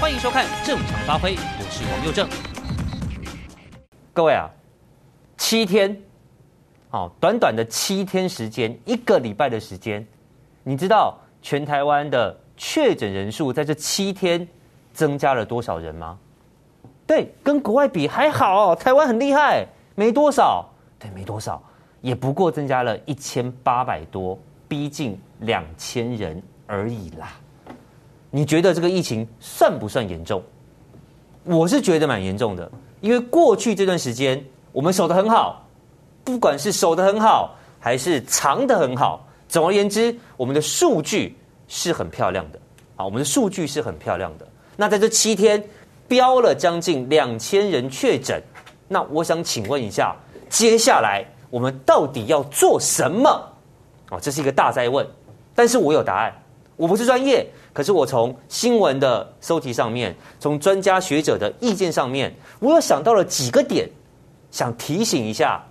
欢迎收看《正常发挥》，我是王佑正。各位啊，七天，好，短短的七天时间，一个礼拜的时间，你知道全台湾的确诊人数在这七天增加了多少人吗？对，跟国外比还好，台湾很厉害，没多少，对，没多少，也不过增加了一千八百多，逼近两千人而已啦。你觉得这个疫情算不算严重？我是觉得蛮严重的。因为过去这段时间我们守得很好，不管是守得很好还是藏得很好，总而言之，我们的数据是很漂亮的。好，我们的数据是很漂亮的。那在这七天飙了将近两千人确诊，那我想请问一下，接下来我们到底要做什么？哦，这是一个大哉问，但是我有答案。我不是专业。可是我从新闻的搜集上面，从专家学者的意见上面，我又想到了几个点，想提醒一下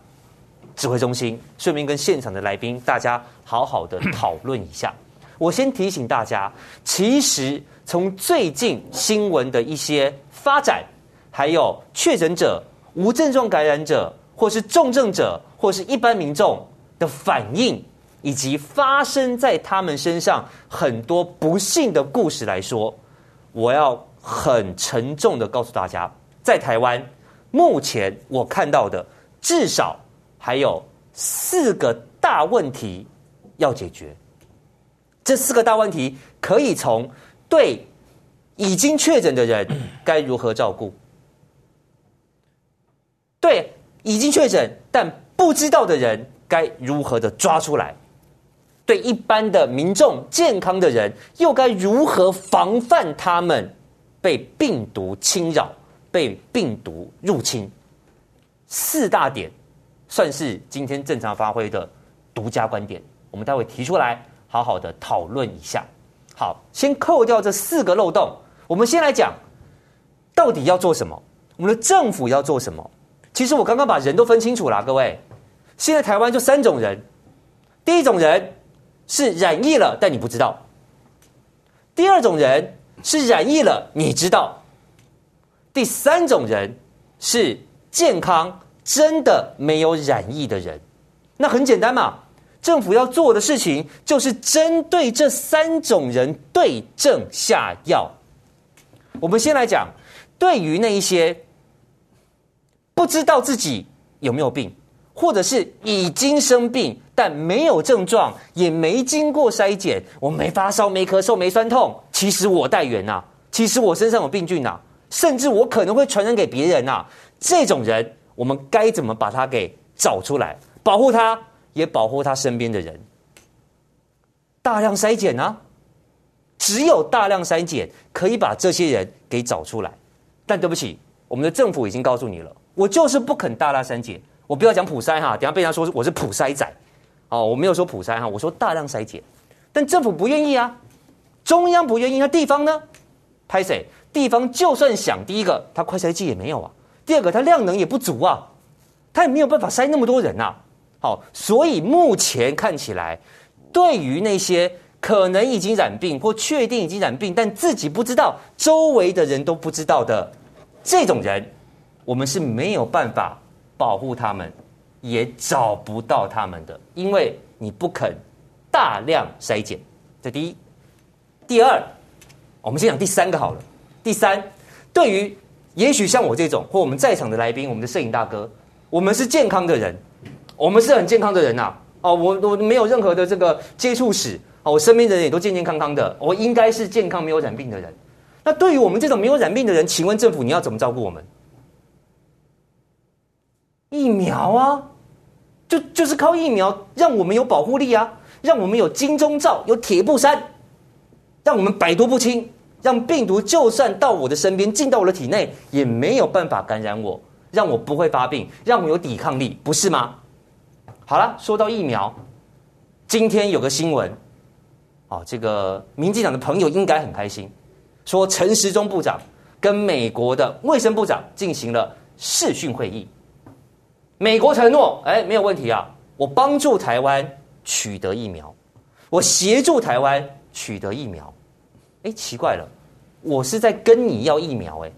指挥中心，顺便跟现场的来宾大家好好的讨论一下。我先提醒大家，其实从最近新闻的一些发展，还有确诊者、无症状感染者，或是重症者，或是一般民众的反应。以及发生在他们身上很多不幸的故事来说，我要很沉重的告诉大家，在台湾目前我看到的至少还有四个大问题要解决。这四个大问题可以从对已经确诊的人该如何照顾，对已经确诊但不知道的人该如何的抓出来。对一般的民众、健康的人，又该如何防范他们被病毒侵扰、被病毒入侵？四大点算是今天正常发挥的独家观点，我们待会提出来，好好的讨论一下。好，先扣掉这四个漏洞，我们先来讲，到底要做什么？我们的政府要做什么？其实我刚刚把人都分清楚了，各位，现在台湾就三种人，第一种人。是染疫了，但你不知道。第二种人是染疫了，你知道。第三种人是健康，真的没有染疫的人。那很简单嘛，政府要做的事情就是针对这三种人对症下药。我们先来讲，对于那一些不知道自己有没有病，或者是已经生病。但没有症状，也没经过筛检，我没发烧，没咳嗽，没酸痛。其实我带原呐，其实我身上有病菌呐，甚至我可能会传染给别人呐。这种人，我们该怎么把他给找出来，保护他，也保护他身边的人？大量筛检呢？只有大量筛检可以把这些人给找出来。但对不起，我们的政府已经告诉你了，我就是不肯大量筛检。我不要讲普筛哈，等下被人家说我是普筛仔。哦，我没有说普筛哈，我说大量筛检，但政府不愿意啊，中央不愿意，那地方呢？拍谁？地方就算想，第一个，他快筛剂也没有啊；第二个，他量能也不足啊，他也没有办法筛那么多人呐。好，所以目前看起来，对于那些可能已经染病或确定已经染病，但自己不知道，周围的人都不知道的这种人，我们是没有办法保护他们。也找不到他们的，因为你不肯大量筛检，这第一。第二，我们先讲第三个好了。第三，对于也许像我这种或我们在场的来宾，我们的摄影大哥，我们是健康的人，我们是很健康的人呐。哦，我我没有任何的这个接触史，哦，我身边的人也都健健康康的，我应该是健康没有染病的人。那对于我们这种没有染病的人，请问政府你要怎么照顾我们？疫苗啊，就就是靠疫苗让我们有保护力啊，让我们有金钟罩、有铁布衫，让我们百毒不侵，让病毒就算到我的身边进到我的体内也没有办法感染我，让我不会发病，让我有抵抗力，不是吗？好了，说到疫苗，今天有个新闻，哦，这个民进党的朋友应该很开心，说陈时中部长跟美国的卫生部长进行了视讯会议。美国承诺，哎，没有问题啊！我帮助台湾取得疫苗，我协助台湾取得疫苗。哎，奇怪了，我是在跟你要疫苗，哎，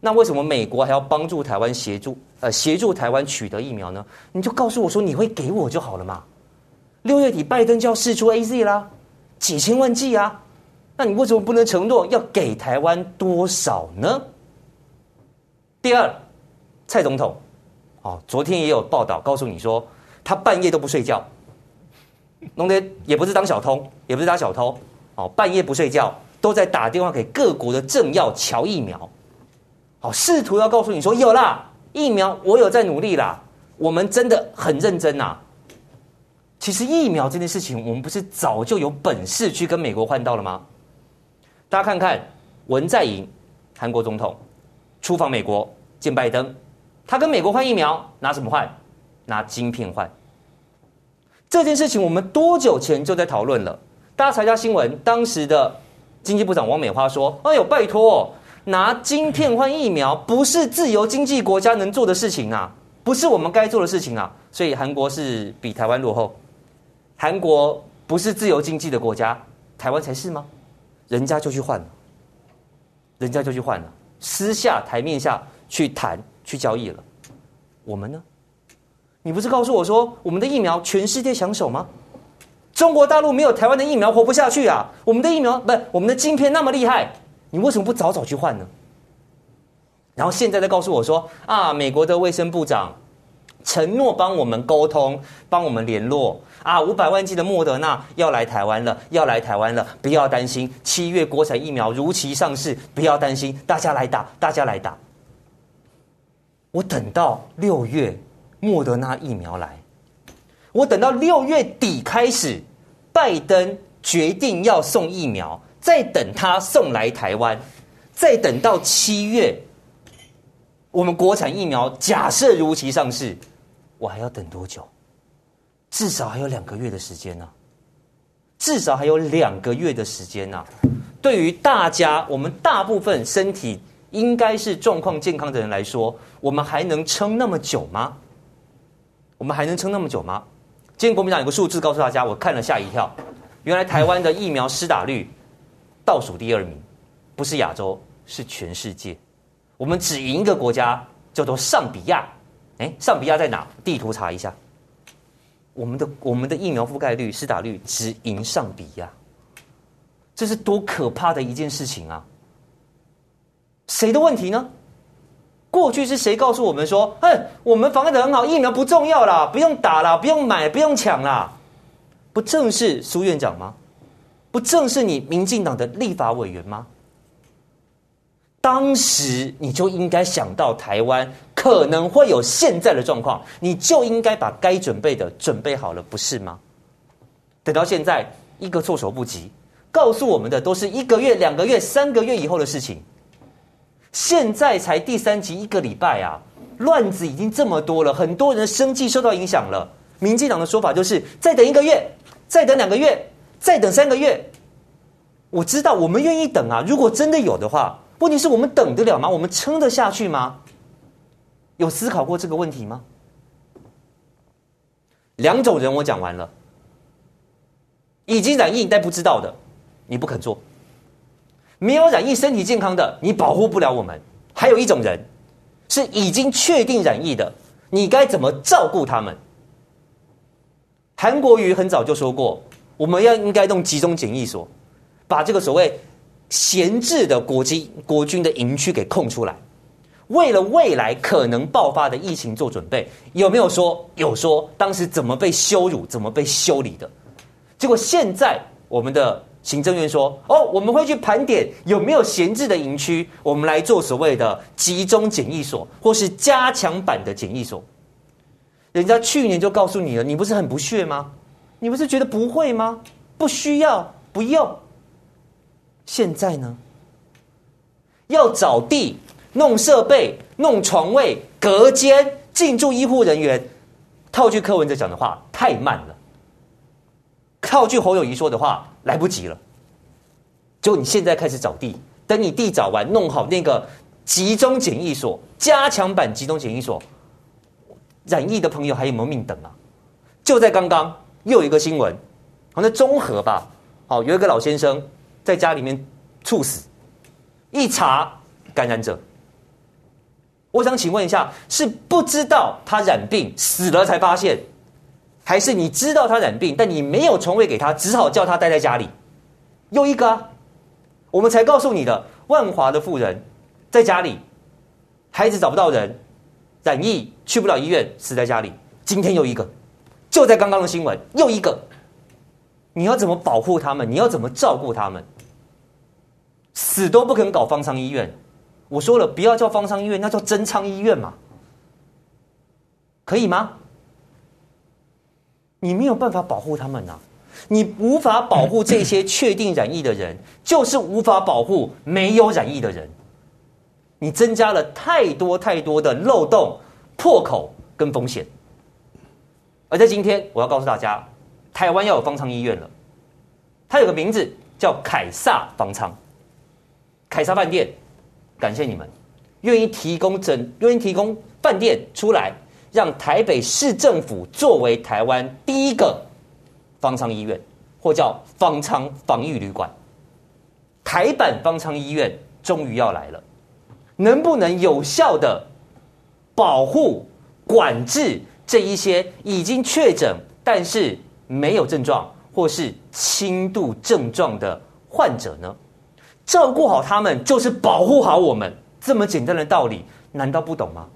那为什么美国还要帮助台湾协助呃协助台湾取得疫苗呢？你就告诉我说你会给我就好了嘛。六月底拜登就要试出 AZ 啦，几千万剂啊，那你为什么不能承诺要给台湾多少呢？第二，蔡总统，哦，昨天也有报道告诉你说，他半夜都不睡觉，弄得也不是当小偷，也不是当小偷，哦，半夜不睡觉。都在打电话给各国的政要乔疫苗，哦，试图要告诉你说有啦，疫苗我有在努力啦，我们真的很认真呐。其实疫苗这件事情，我们不是早就有本事去跟美国换到了吗？大家看看文在寅，韩国总统出访美国见拜登，他跟美国换疫苗拿什么换？拿晶片换。这件事情我们多久前就在讨论了？大家查一下新闻，当时的。经济部长王美花说：“哎呦，拜托，拿晶片换疫苗不是自由经济国家能做的事情啊，不是我们该做的事情啊。所以韩国是比台湾落后，韩国不是自由经济的国家，台湾才是吗？人家就去换了，人家就去换了，私下台面下去谈去交易了。我们呢？你不是告诉我说我们的疫苗全世界抢手吗？”中国大陆没有台湾的疫苗活不下去啊！我们的疫苗不是我们的晶片那么厉害，你为什么不早早去换呢？然后现在再告诉我说啊，美国的卫生部长承诺帮我们沟通，帮我们联络啊，五百万剂的莫德纳要来台湾了，要来台湾了，不要担心，七月国产疫苗如期上市，不要担心，大家来打，大家来打。我等到六月莫德纳疫苗来。我等到六月底开始，拜登决定要送疫苗，再等他送来台湾，再等到七月，我们国产疫苗假设如期上市，我还要等多久？至少还有两个月的时间呢、至少还有两个月的时间呢、对于大家，我们大部分身体应该是状况健康的人来说，我们还能撑那么久吗？我们还能撑那么久吗？今天国民党有个数字告诉大家，我看了吓一跳，原来台湾的疫苗施打率倒数第二名，不是亚洲，是全世界。我们只赢一个国家，叫做上比亚。哎，上比亚在哪？地图查一下。我们的我们的疫苗覆盖率、施打率只赢上比亚，这是多可怕的一件事情啊！谁的问题呢？过去是谁告诉我们说：“哼，我们防疫的很好，疫苗不重要啦，不用打啦，不用买，不用抢啦。”不正是苏院长吗？不正是你民进党的立法委员吗？当时你就应该想到台湾可能会有现在的状况，你就应该把该准备的准备好了，不是吗？等到现在一个措手不及，告诉我们的都是一个月、两个月、三个月以后的事情。现在才第三集一个礼拜啊，乱子已经这么多了，很多人的生计受到影响了。民进党的说法就是再等一个月，再等两个月，再等三个月。我知道我们愿意等啊，如果真的有的话，问题是我们等得了吗？我们撑得下去吗？有思考过这个问题吗？两种人我讲完了，已经染疫但不知道的，你不肯做。没有染疫、身体健康的，你保护不了我们。还有一种人，是已经确定染疫的，你该怎么照顾他们？韩国瑜很早就说过，我们要应该弄集中检疫所，把这个所谓闲置的国军国军的营区给空出来，为了未来可能爆发的疫情做准备。有没有说？有说，当时怎么被羞辱，怎么被修理的？结果现在我们的。行政院说：“哦，我们会去盘点有没有闲置的营区，我们来做所谓的集中检疫所，或是加强版的检疫所。人家去年就告诉你了，你不是很不屑吗？你不是觉得不会吗？不需要，不用。现在呢？要找地、弄设备、弄床位、隔间、进驻医护人员。套句柯文哲讲的话，太慢了。套句侯友宜说的话。”来不及了，就你现在开始找地，等你地找完，弄好那个集中检疫所、加强版集中检疫所，染疫的朋友还有没有命等啊？就在刚刚，又有一个新闻，好像中和吧，好有一个老先生在家里面猝死，一查感染者。我想请问一下，是不知道他染病死了才发现，还是你知道他染病，但你没有床位给他，只好叫他待在家里？又一个啊，我们才告诉你的，万华的妇人在家里，孩子找不到人，染疫去不了医院，死在家里。今天又一个，就在刚刚的新闻，又一个。你要怎么保护他们？你要怎么照顾他们？死都不肯搞方舱医院。我说了，不要叫方舱医院，那叫真仓医院嘛，可以吗？你没有办法保护他们呐、你无法保护这些确定染疫的人，就是无法保护没有染疫的人。你增加了太多太多的漏洞、破口跟风险。而在今天，我要告诉大家，台湾要有方舱医院了，它有个名字叫凯撒方舱，凯撒饭店。感谢你们，愿意提供整，愿意提供饭店出来，让台北市政府作为台湾第一个方舱医院，或叫方舱防疫旅馆。台版方舱医院终于要来了，能不能有效的保护管制这一些已经确诊但是没有症状或是轻度症状的患者呢？照顾好他们，就是保护好我们，这么简单的道理，难道不懂吗？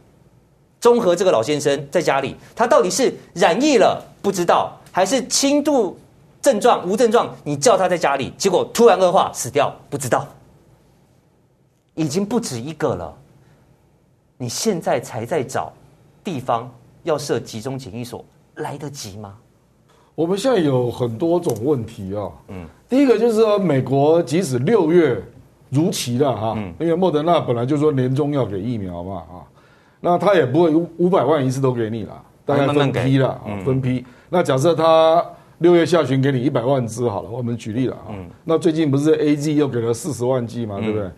中和这个老先生在家里，他到底是染疫了不知道，还是轻度症状无症状？你叫他在家里，结果突然恶化死掉，不知道，已经不止一个了。你现在才在找地方要设集中检疫所，来得及吗？我们现在有很多种问题啊，嗯，第一个就是说，美国即使六月如期了哈，因为莫德纳本来就说年终要给疫苗嘛啊，那他也不会五五百万一次都给你了，大概分批了啊，分批。那假设他六月下旬给你一百万支好了，我们举例了啊，那最近不是 A G 又给了四十万剂嘛，对不对？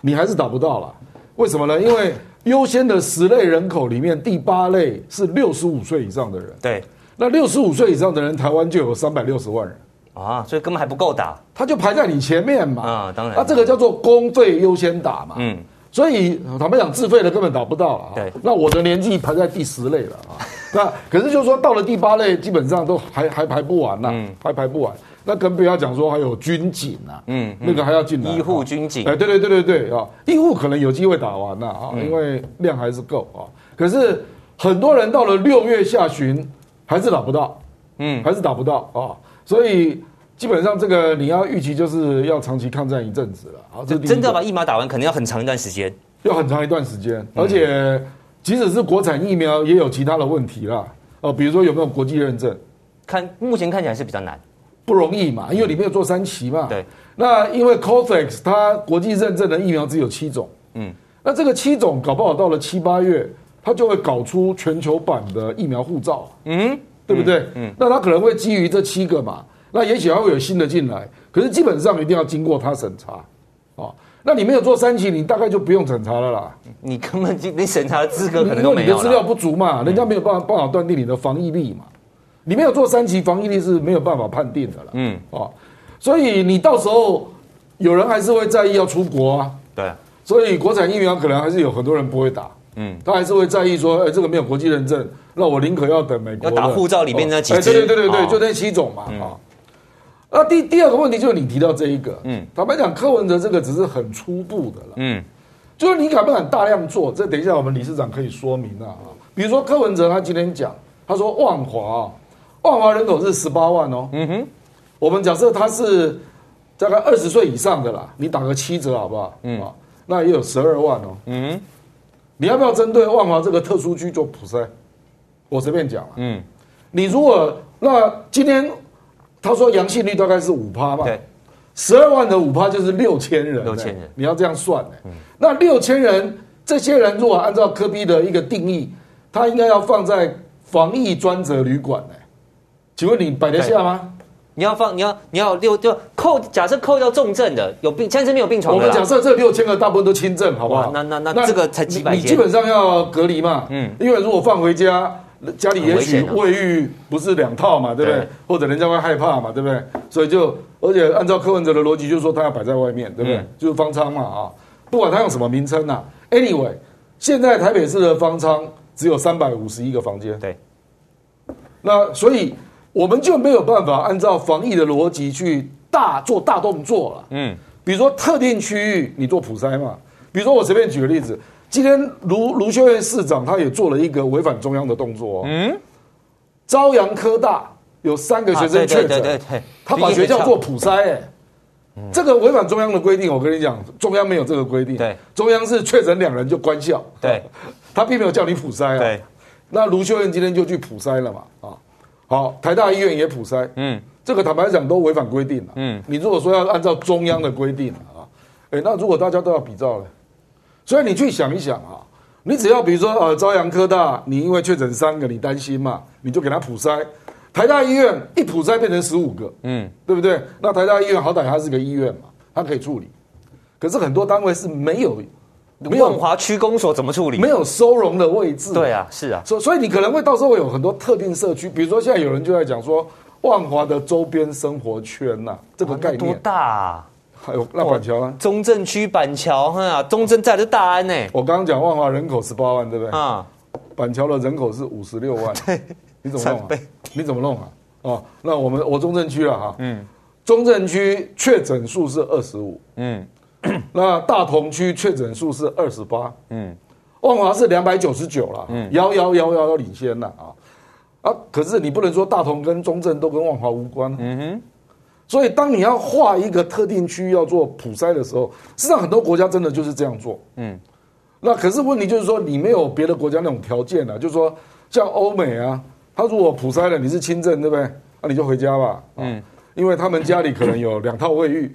你还是打不到了，为什么呢？因为优先的十类人口里面，第八类是六十五岁以上的人，对。那六十五岁以上的人，台湾就有三百六十万人啊，所以根本还不够打，他就排在你前面嘛。啊，当然，那这个叫做公费优先打嘛。嗯，所以坦白讲，自费的根本打不到啊。对，那我的年纪排在第十类了啊。那可是就是说，到了第八类，基本上都还还排不完呐，还排不完。那更不要讲说还有军警呐，嗯，那个还要进来。医护军警，哎，对对对对对啊，医护可能有机会打完了啊，因为量还是够啊。可是很多人到了六月下旬还是打不到。嗯，还是打不到啊，所以基本上这个你要预期就是要长期抗战一阵子了啊。这真的把疫苗打完，可能要很长一段时间，要很长一段时间，而且即使是国产疫苗，也有其他的问题啦。哦，比如说有没有国际认证？看目前看起来是比较难，不容易嘛，因为里面有做三期嘛。对，那因为 COVAX 它国际认证的疫苗只有七种，嗯，那这个七种搞不好到了七八月，它就会搞出全球版的疫苗护照，嗯。对不对？嗯，嗯，那它可能会基于这七个嘛，那也许还会有新的进来，可是基本上一定要经过他审查，哦，那你没有做三期，你大概就不用审查了啦。你根本就你审查的资格可能都没有。你的资料不足嘛，人家没有办法办法断定你的防疫力嘛。你没有做三期，防疫力是没有办法判定的了。嗯，哦，所以你到时候有人还是会在意要出国啊。对，所以国产疫苗可能还是有很多人不会打。嗯，他还是会在意说，哎，这个没有国际认证。那我宁可要等美国要打护照里面那几支，对对对对对，就那七种嘛啊。那第第二个问题就是你提到这一个，嗯，坦白讲，柯文哲这个只是很初步的了，嗯，就是你敢不敢大量做？这等一下我们理事长可以说明啊。比如说柯文哲他今天讲，他说万华，万华人口是十八万哦，嗯哼，我们假设他是大概二十岁以上的啦，你打个七折好不好？嗯，那也有十二万哦，嗯，你要不要针对万华这个特殊区做普筛？我随便讲了，嗯，你如果那今天他说阳性率大概是五趴嘛，对，十二万的五趴就是六千人，六千人，你要这样算呢，嗯，那六千人，这些人如果按照科比的一个定义，他应该要放在防疫专责旅馆呢，请问你摆得下吗？你要放，你要你要六就扣，假设扣掉重症的，有病，现在没有病床。我们假设这六千个大部分都轻症，好不好？那那那这个才几百，你基本上要隔离嘛，嗯，因为如果放回家，家里也许卫浴不是两套嘛，对不对？或者人家会害怕嘛，对不对？所以就而且按照柯文哲的逻辑，就是说他要摆在外面，对不对？就是方舱嘛啊，不管他用什么名称呐，anyway，现在台北市的方舱只有三百五十一个房间，对，那所以我们就没有办法按照防疫的逻辑去大做大动作了，嗯，比如说特定区域你做普筛嘛，比如说我随便举个例子，今天卢卢秀燕市长他也做了一个违反中央的动作，嗯，朝阳科大有三个学生确诊，对对对，他把学校做普筛，哎。这个违反中央的规定，我跟你讲，中央没有这个规定。对，中央是确诊两人就关校。对，他并没有叫你普筛啊。对，那卢秀燕今天就去普筛了嘛？啊，好，台大医院也普筛。嗯，这个坦白讲都违反规定了。嗯，你如果说要按照中央的规定啊，哎，那如果大家都要比照呢？所以你去想一想啊，你只要比如说呃，朝阳科大，你因为确诊三个，你担心嘛，你就给他普筛。台大医院一普筛变成十五个，嗯，对不对？那台大医院好歹它是个医院嘛，它可以处理。可是很多单位是没有，没有万华区公所怎么处理？没有收容的位置。对啊，是啊。所所以你可能会到时候会有很多特定社区，比如说现在有人就在讲说万华的周边生活圈呐、啊，这个概念多大？啊？还有那板桥啊，中正区板桥哈，中正在的大安呢。我刚刚讲万华人口十八万，对不对？啊，板桥的人口是五十六万。对。你怎么弄、啊？你怎么弄啊？哦，那我们我中正区了哈，嗯，中正区确诊数是二十五，嗯，那大同区确诊数是二十八，嗯，万华是两百九十九了，嗯，遥遥遥遥遥领先了啊，啊，可是你不能说大同跟中正都跟万华无关，嗯哼，所以当你要划一个特定区域要做普筛的时候，实际上很多国家真的就是这样做，嗯，那可是问题就是说你没有别的国家那种条件了，就是说像欧美啊。他如果普筛了，你是轻症，对不对？那你就回家吧。嗯，因为他们家里可能有两套卫浴，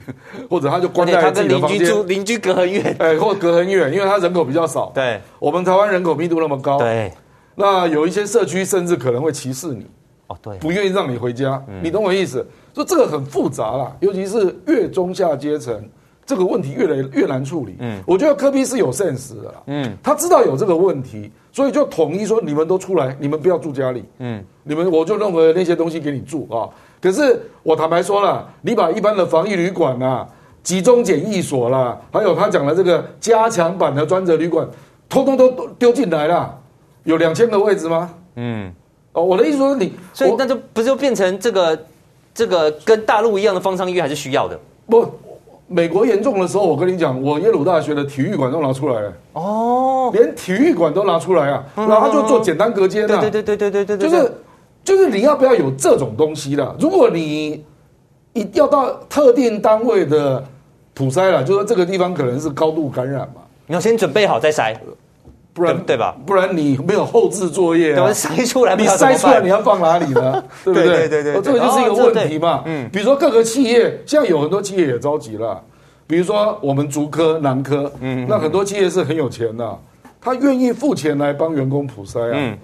或者他就关在自己的房间。邻居隔很远，哎，或者隔很远，因为他人口比较少。对，我们台湾人口密度那么高。对，那有一些社区甚至可能会歧视你。哦，对，不愿意让你回家。你懂我意思？说这个很复杂啦，尤其是越中下阶层，这个问题越来越难处理。嗯，我觉得科比是有 sense 的啦。嗯，他知道有这个问题。所以就统一说，你们都出来，你们不要住家里。嗯，你们我就认为那些东西给你住啊。可是我坦白说了，你把一般的防疫旅馆啦、集中检疫所啦，还有他讲的这个加强版的专责旅馆，通通都丢进来了，有两千个位置吗？嗯，哦，我的意思说你，所以那就不就变成这个这个跟大陆一样的方舱医院还是需要的？不。美国严重的时候，我跟你讲，我耶鲁大学的体育馆都拿出来了哦，连体育馆都拿出来啊，然后他就做简单隔间啊，对对对对对对对，就是就是你要不要有这种东西啦？如果你一要到特定单位的普筛了，就说这个地方可能是高度感染嘛，你要先准备好再筛。不然对吧？不然你没有后置作业啊，筛出来你筛出来你要放哪里呢？对不对？对对对，这个就是一个问题嘛。嗯，比如说各个企业，现在有很多企业也着急了。比如说我们竹科、南科，嗯，那很多企业是很有钱的，他愿意付钱来帮员工普筛啊。嗯，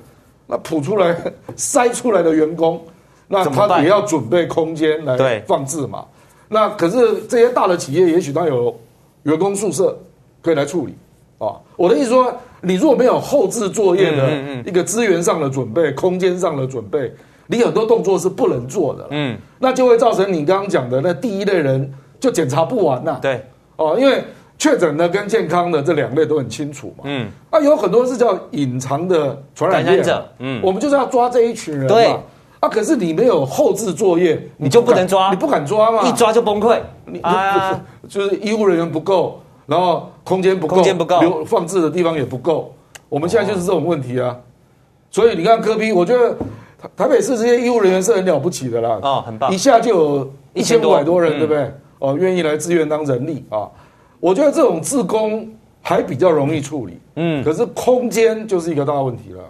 那普出来 筛出来的员工，那他也要准备空间来放置嘛。那可是这些大的企业，也许他有员工宿舍可以来处理啊。我的意思说。你如果没有后置作业的一个资源上的准备、空间上的准备，你很多动作是不能做的。嗯，那就会造成你刚刚讲的那第一类人就检查不完呐。对，哦，因为确诊的跟健康的这两类都很清楚嘛。嗯，啊，有很多是叫隐藏的传染者。嗯，我们就是要抓这一群人嘛。对，啊，可是你没有后置作业，你就不能抓，你不敢抓嘛，一抓就崩溃。你啊，就是医务人员不够。然后空间不够，空间不够，留放置的地方也不够。我们现在就是这种问题啊。所以你看柯 P，我觉得台北市这些医务人员是很了不起的啦。哦，很棒。一下就有一千五百多人，对不对？哦，愿意来自愿当人力啊。我觉得这种自工还比较容易处理。嗯。可是空间就是一个大问题了。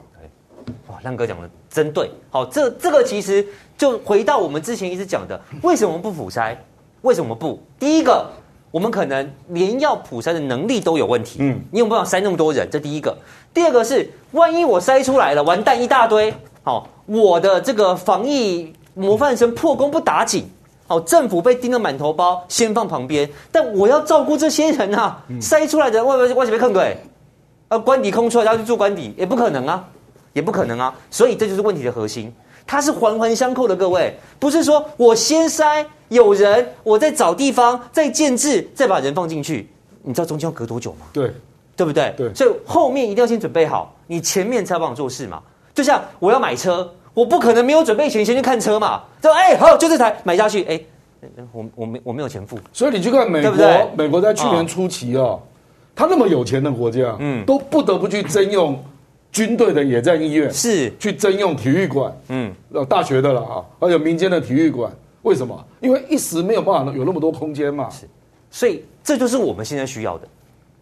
哇，亮哥讲的真对。好，这这个其实就回到我们之前一直讲的，为什么不普筛？为什么不？第一个。我们可能连要普筛的能力都有问题。嗯，你有没有办法筛那么多人？这第一个。第二个是，万一我筛出来了，完蛋一大堆。好，我的这个防疫模范生破功不打紧。好，政府被盯得满头包，先放旁边。但我要照顾这些人啊，筛出来的外外外边看对，呃，官邸空出来，他要去住官邸，也不可能啊，也不可能啊。所以这就是问题的核心。它是环环相扣的，各位，不是说我先筛有人，我在找地方再建制，再把人放进去，你知道中间要隔多久吗？对，对不对？对，所以后面一定要先准备好，你前面才帮我做事嘛。就像我要买车，我不可能没有准备钱先去看车嘛。就哎，好，就这台买下去，哎，我我没我没有钱付。所以你去看美国，对对美国在去年初期啊、哦，他那么有钱的国家，嗯，都不得不去征用军队的野战医院，是去征用体育馆，嗯，大学的了啊，还有民间的体育馆。为什么？因为一时没有办法有那么多空间嘛。是，所以这就是我们现在需要的，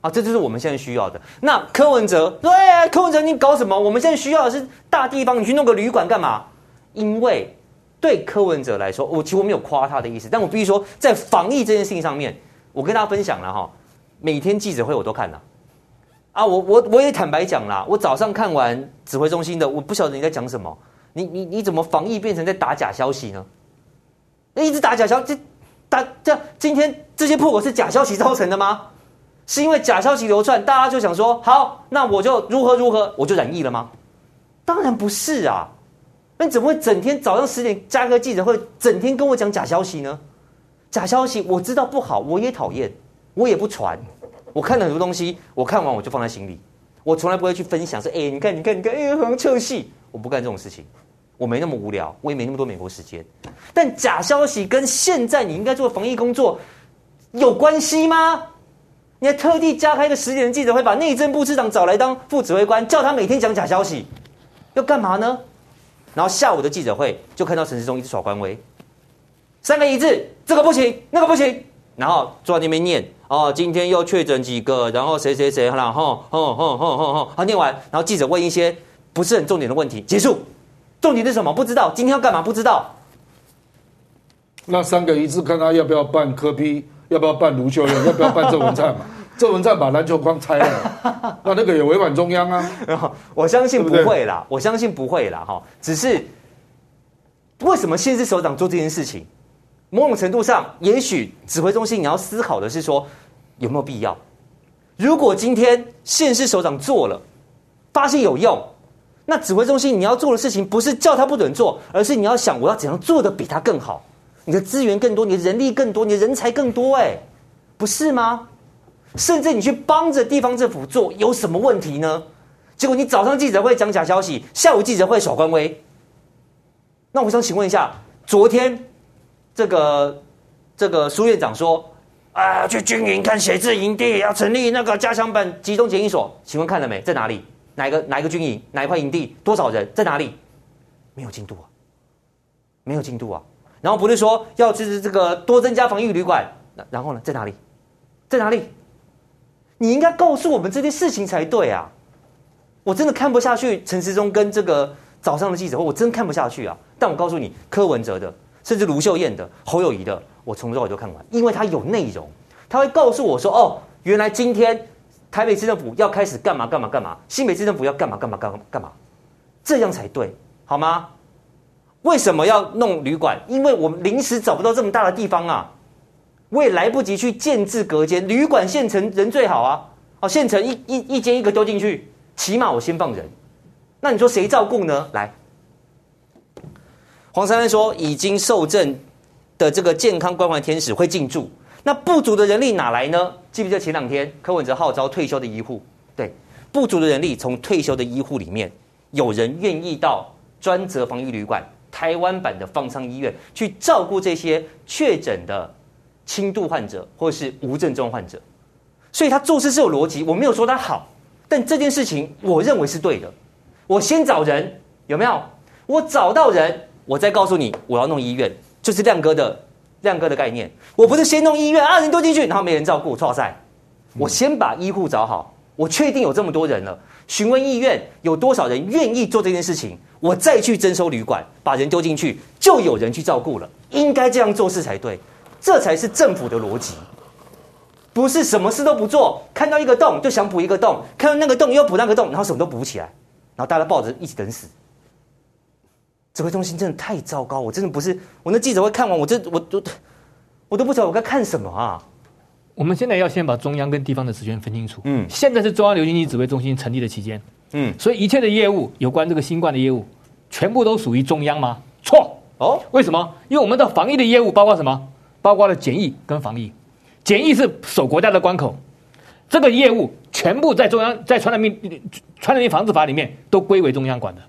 啊，这就是我们现在需要的。那柯文哲，对，柯文哲，你搞什么？我们现在需要的是大地方，你去弄个旅馆干嘛？因为对柯文哲来说，我其实我没有夸他的意思，但我必须说，在防疫这件事情上面，我跟大家分享了哈，每天记者会我都看了，啊，我我我也坦白讲啦，我早上看完指挥中心的，我不晓得你在讲什么，你你你怎么防疫变成在打假消息呢？一直打假消息，打这今天这些破口是假消息造成的吗？是因为假消息流窜，大家就想说好，那我就如何如何，我就染疫了吗？当然不是啊！那你怎么会整天早上十点加个记者会，整天跟我讲假消息呢？假消息我知道不好，我也讨厌，我也不传。我看了很多东西，我看完我就放在心里，我从来不会去分享说，哎，你看你看你看，哎，好像臭戏，我不干这种事情。我没那么无聊，我也没那么多美国时间。但假消息跟现在你应该做的防疫工作有关系吗？你还特地加开一个十点的记者会，把内政部次长找来当副指挥官，叫他每天讲假消息，要干嘛呢？然后下午的记者会就看到陈时中一直耍官威，三个一致，这个不行，那个不行，然后坐在那边念哦，今天又确诊几个，然后谁谁谁，然后吼吼吼吼吼，好念完，然后记者问一些不是很重点的问题，结束。重点是什么？不知道。今天要干嘛？不知道。那三个一致，看他要不要办科比要不要办卢秀燕，要不要办郑文灿嘛？郑文灿把篮球框拆了，那那个也违反中央啊。我相信不会啦，我相信不会啦。哈，只是为什么县市首长做这件事情？某种程度上，也许指挥中心你要思考的是说有没有必要？如果今天县市首长做了，发现有用。那指挥中心你要做的事情不是叫他不准做，而是你要想我要怎样做的比他更好。你的资源更多，你的人力更多，你的人才更多，哎，不是吗？甚至你去帮着地方政府做，有什么问题呢？结果你早上记者会讲假消息，下午记者会耍官威。那我想请问一下，昨天这个这个苏院长说啊，去军营看写字营地，要成立那个加强版集中检疫所，请问看了没？在哪里？哪一个哪一个军营，哪一块营地，多少人在哪里？没有进度啊，没有进度啊。然后不是说要支持这个多增加防疫旅馆，然后呢，在哪里？在哪里？你应该告诉我们这件事情才对啊！我真的看不下去陈时中跟这个早上的记者会，我真看不下去啊！但我告诉你，柯文哲的，甚至卢秀燕的、侯友宜的，我从头到尾都看完，因为他有内容，他会告诉我说：“哦，原来今天。”台北市政府要开始干嘛干嘛干嘛？新北市政府要干嘛干嘛干嘛干嘛？这样才对，好吗？为什么要弄旅馆？因为我们临时找不到这么大的地方啊，我也来不及去建置隔间。旅馆现成人最好啊，哦，现成一一一间一个丢进去，起码我先放人。那你说谁照顾呢？来，黄珊珊说已经受证的这个健康关怀天使会进驻。那不足的人力哪来呢？记不记得前两天柯文哲号召退休的医护？对，不足的人力从退休的医护里面，有人愿意到专责防疫旅馆、台湾版的方舱医院去照顾这些确诊的轻度患者或是无症状患者。所以他做事是有逻辑，我没有说他好，但这件事情我认为是对的。我先找人，有没有？我找到人，我再告诉你我要弄医院，就是亮哥的。亮哥的概念，我不是先弄医院啊，人丢进去，然后没人照顾，错赛。我先把医护找好，我确定有这么多人了，询问意愿有多少人愿意做这件事情，我再去征收旅馆，把人丢进去，就有人去照顾了。应该这样做事才对，这才是政府的逻辑，不是什么事都不做，看到一个洞就想补一个洞，看到那个洞又补那个洞，然后什么都补不起来，然后大家抱着一起等死。指挥中心真的太糟糕，我真的不是我那记者会看完，我这我都我都不知道我该看什么啊！我们现在要先把中央跟地方的职权分清楚。嗯，现在是中央流行疫指挥中心成立的期间，嗯，所以一切的业务有关这个新冠的业务，全部都属于中央吗？错哦，为什么？因为我们的防疫的业务包括什么？包括了检疫跟防疫。检疫是守国家的关口，这个业务全部在中央，在传染病传染病防治法里面都归为中央管的，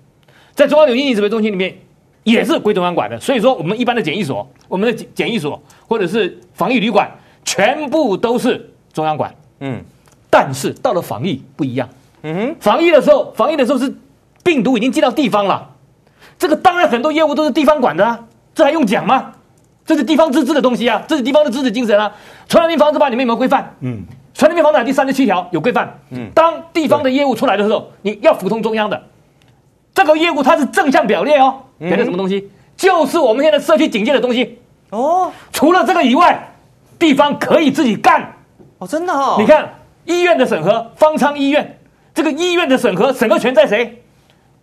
在中央流行疫指挥中心里面也是归中央管的。所以说，我们一般的检疫所、我们的检疫所或者是防疫旅馆，全部都是中央管。嗯，但是到了防疫不一样。嗯哼，防疫的时候，防疫的时候是病毒已经进到地方了，这个当然很多业务都是地方管的啊，这还用讲吗？这是地方自治的东西啊，这是地方的自治精神啊。传染病防治法里面有没有规范？嗯，传染病防治法第三十七条有规范。嗯，当地方的业务出来的时候，你要服从中央的。这个业务它是正向表列哦，别的什么东西？就是我们现在社区警戒的东西。哦，除了这个以外，地方可以自己干。哦，真的哦。你看医院的审核，方舱医院这个医院的审核，审核权在谁？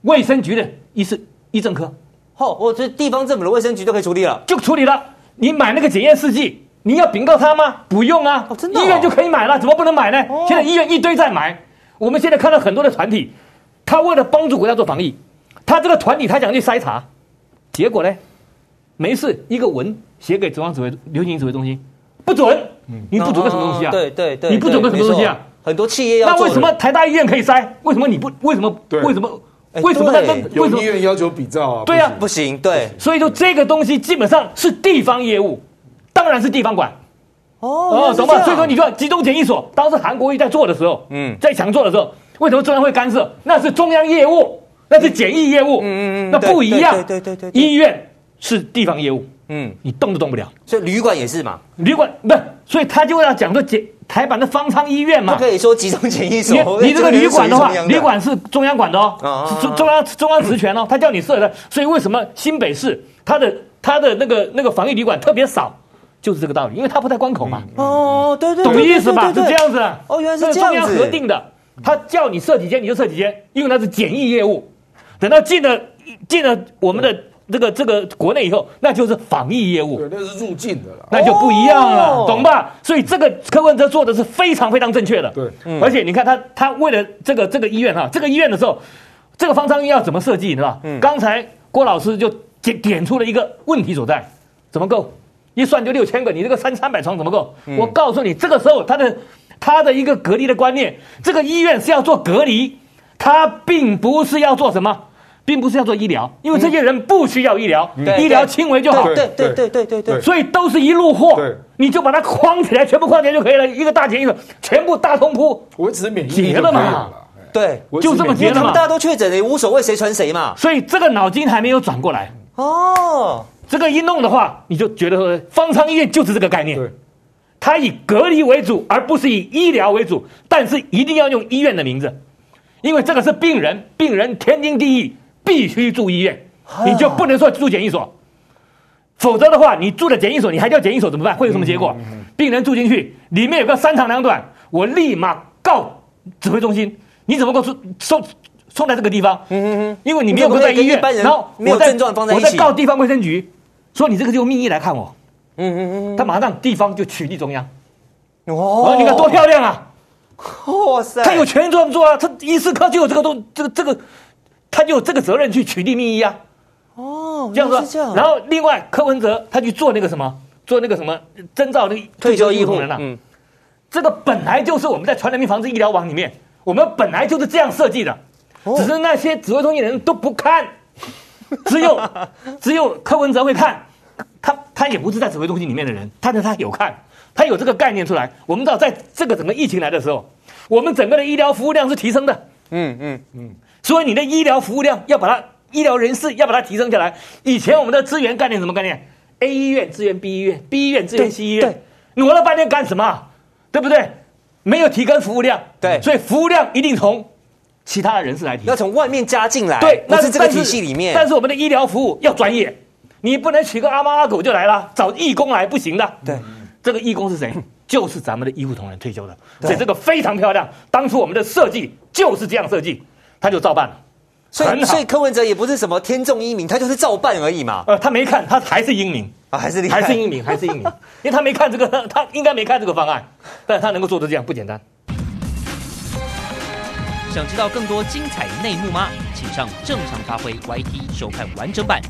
卫生局的医事医政科。哦，我这地方政府的卫生局都可以处理了，就处理了。你买那个检验试剂，你要禀告他吗？不用啊，哦真的哦、医院就可以买了，怎么不能买呢？哦、现在医院一堆在买。我们现在看到很多的团体，他为了帮助国家做防疫，他这个团体他想去筛查，结果呢，没事，一个文写给中央指挥流行指挥中心，不准。嗯、你不准个什么东西啊？对对对，你不准个什么东西啊？很多企业要。那为什么台大医院可以筛？为什么你不？为什么？为什么？为什么在跟有医院要求比照啊？对啊，不行，对。所以说这个东西基本上是地方业务，当然是地方管。哦，懂吗？所以说你说集中检疫所，当时韩国瑜在做的时候，嗯，在强做的时候，为什么中央会干涉？那是中央业务，那是检疫业务，嗯嗯嗯，那不一样。对对对，医院是地方业务，嗯，你动都动不了。所以旅馆也是嘛，旅馆不是，所以他就要讲说检。台版的方舱医院嘛，不可以说集中检疫所。你你这个旅馆的话，旅馆是中央管的哦，是中中央中央职权哦，他叫你设的。所以为什么新北市它的它的那个那个防疫旅馆特别少，就是这个道理，因为它不在关口嘛。哦，对对，懂意思吧？是这样子。哦，原来是这样子。中央核定的，他叫你设几间你就设几间，因为那是简易业务。等到进了进了我们的。这个这个国内以后，那就是防疫业务，对，那是入境的了，那就不一样了，懂吧？所以这个柯文哲做的是非常非常正确的，对，而且你看他他为了这个这个医院哈，这个医院的时候，这个方舱医院要怎么设计，你知道吧？嗯，刚才郭老师就点点出了一个问题所在，怎么够？一算就六千个，你这个三三百床怎么够？我告诉你，这个时候他的他的一个隔离的观念，这个医院是要做隔离，他并不是要做什么。并不是要做医疗，因为这些人不需要医疗，医疗轻微就好。对对对对对对。所以都是一路货，你就把它框起来，全部框起来就可以了。一个大检疫所，全部大通铺，维持免疫结了嘛？对，就这么结了嘛？他们大家都确诊了，也无所谓谁传谁嘛。所以这个脑筋还没有转过来。哦，这个一弄的话，你就觉得说方舱医院就是这个概念。对，它以隔离为主，而不是以医疗为主，但是一定要用医院的名字，因为这个是病人，病人天经地义。必须住医院，你就不能说住检疫所，否则的话，你住了检疫所，你还叫检疫所怎么办？会有什么结果？病人住进去，里面有个三长两短，我立马告指挥中心，你怎么给我送送在这个地方？因为你没有在医院，然后没有症状放在我在告地方卫生局，说你这个就用密医来看我。嗯嗯嗯，他马上地方就取缔中央。哦，你看多漂亮啊！哇塞，他有权这么做啊，他伊斯科就有这个东这个这个。他就有这个责任去取缔密医啊，哦，这样说，然后另外柯文哲他去做那个什么，做那个什么征召那个退休医护人了，嗯，这个本来就是我们在传染病防治医疗网里面，我们本来就是这样设计的，只是那些指挥中心的人都不看，只有 只有柯文哲会看，他他也不是在指挥中心里面的人，但是他有看，他有这个概念出来。我们知道，在这个整个疫情来的时候，我们整个的医疗服务量是提升的，嗯嗯嗯。嗯所以你的医疗服务量要把它，医疗人士要把它提升起来。以前我们的资源概念什么概念？A 医院支援 B 医院，B 医院支援 C 医院，挪了半天干什么？对不对？没有提高服务量，对，所以服务量一定从其他的人士来提，要从外面加进来，对，那是这个体系里面。但是我们的医疗服务要专业，你不能娶个阿猫阿狗就来了，找义工来不行的。对，这个义工是谁？就是咱们的医护同仁退休的，所以这个非常漂亮。当初我们的设计就是这样设计。他就照办了，所以所以柯文哲也不是什么天纵英明，他就是照办而已嘛。呃，他没看，他还是英明啊，还是还是英明，还是英明，因为他没看这个，他应该没看这个方案，但他能够做得这样不简单。想知道更多精彩内幕吗？请上正常发挥 YT 收看完整版。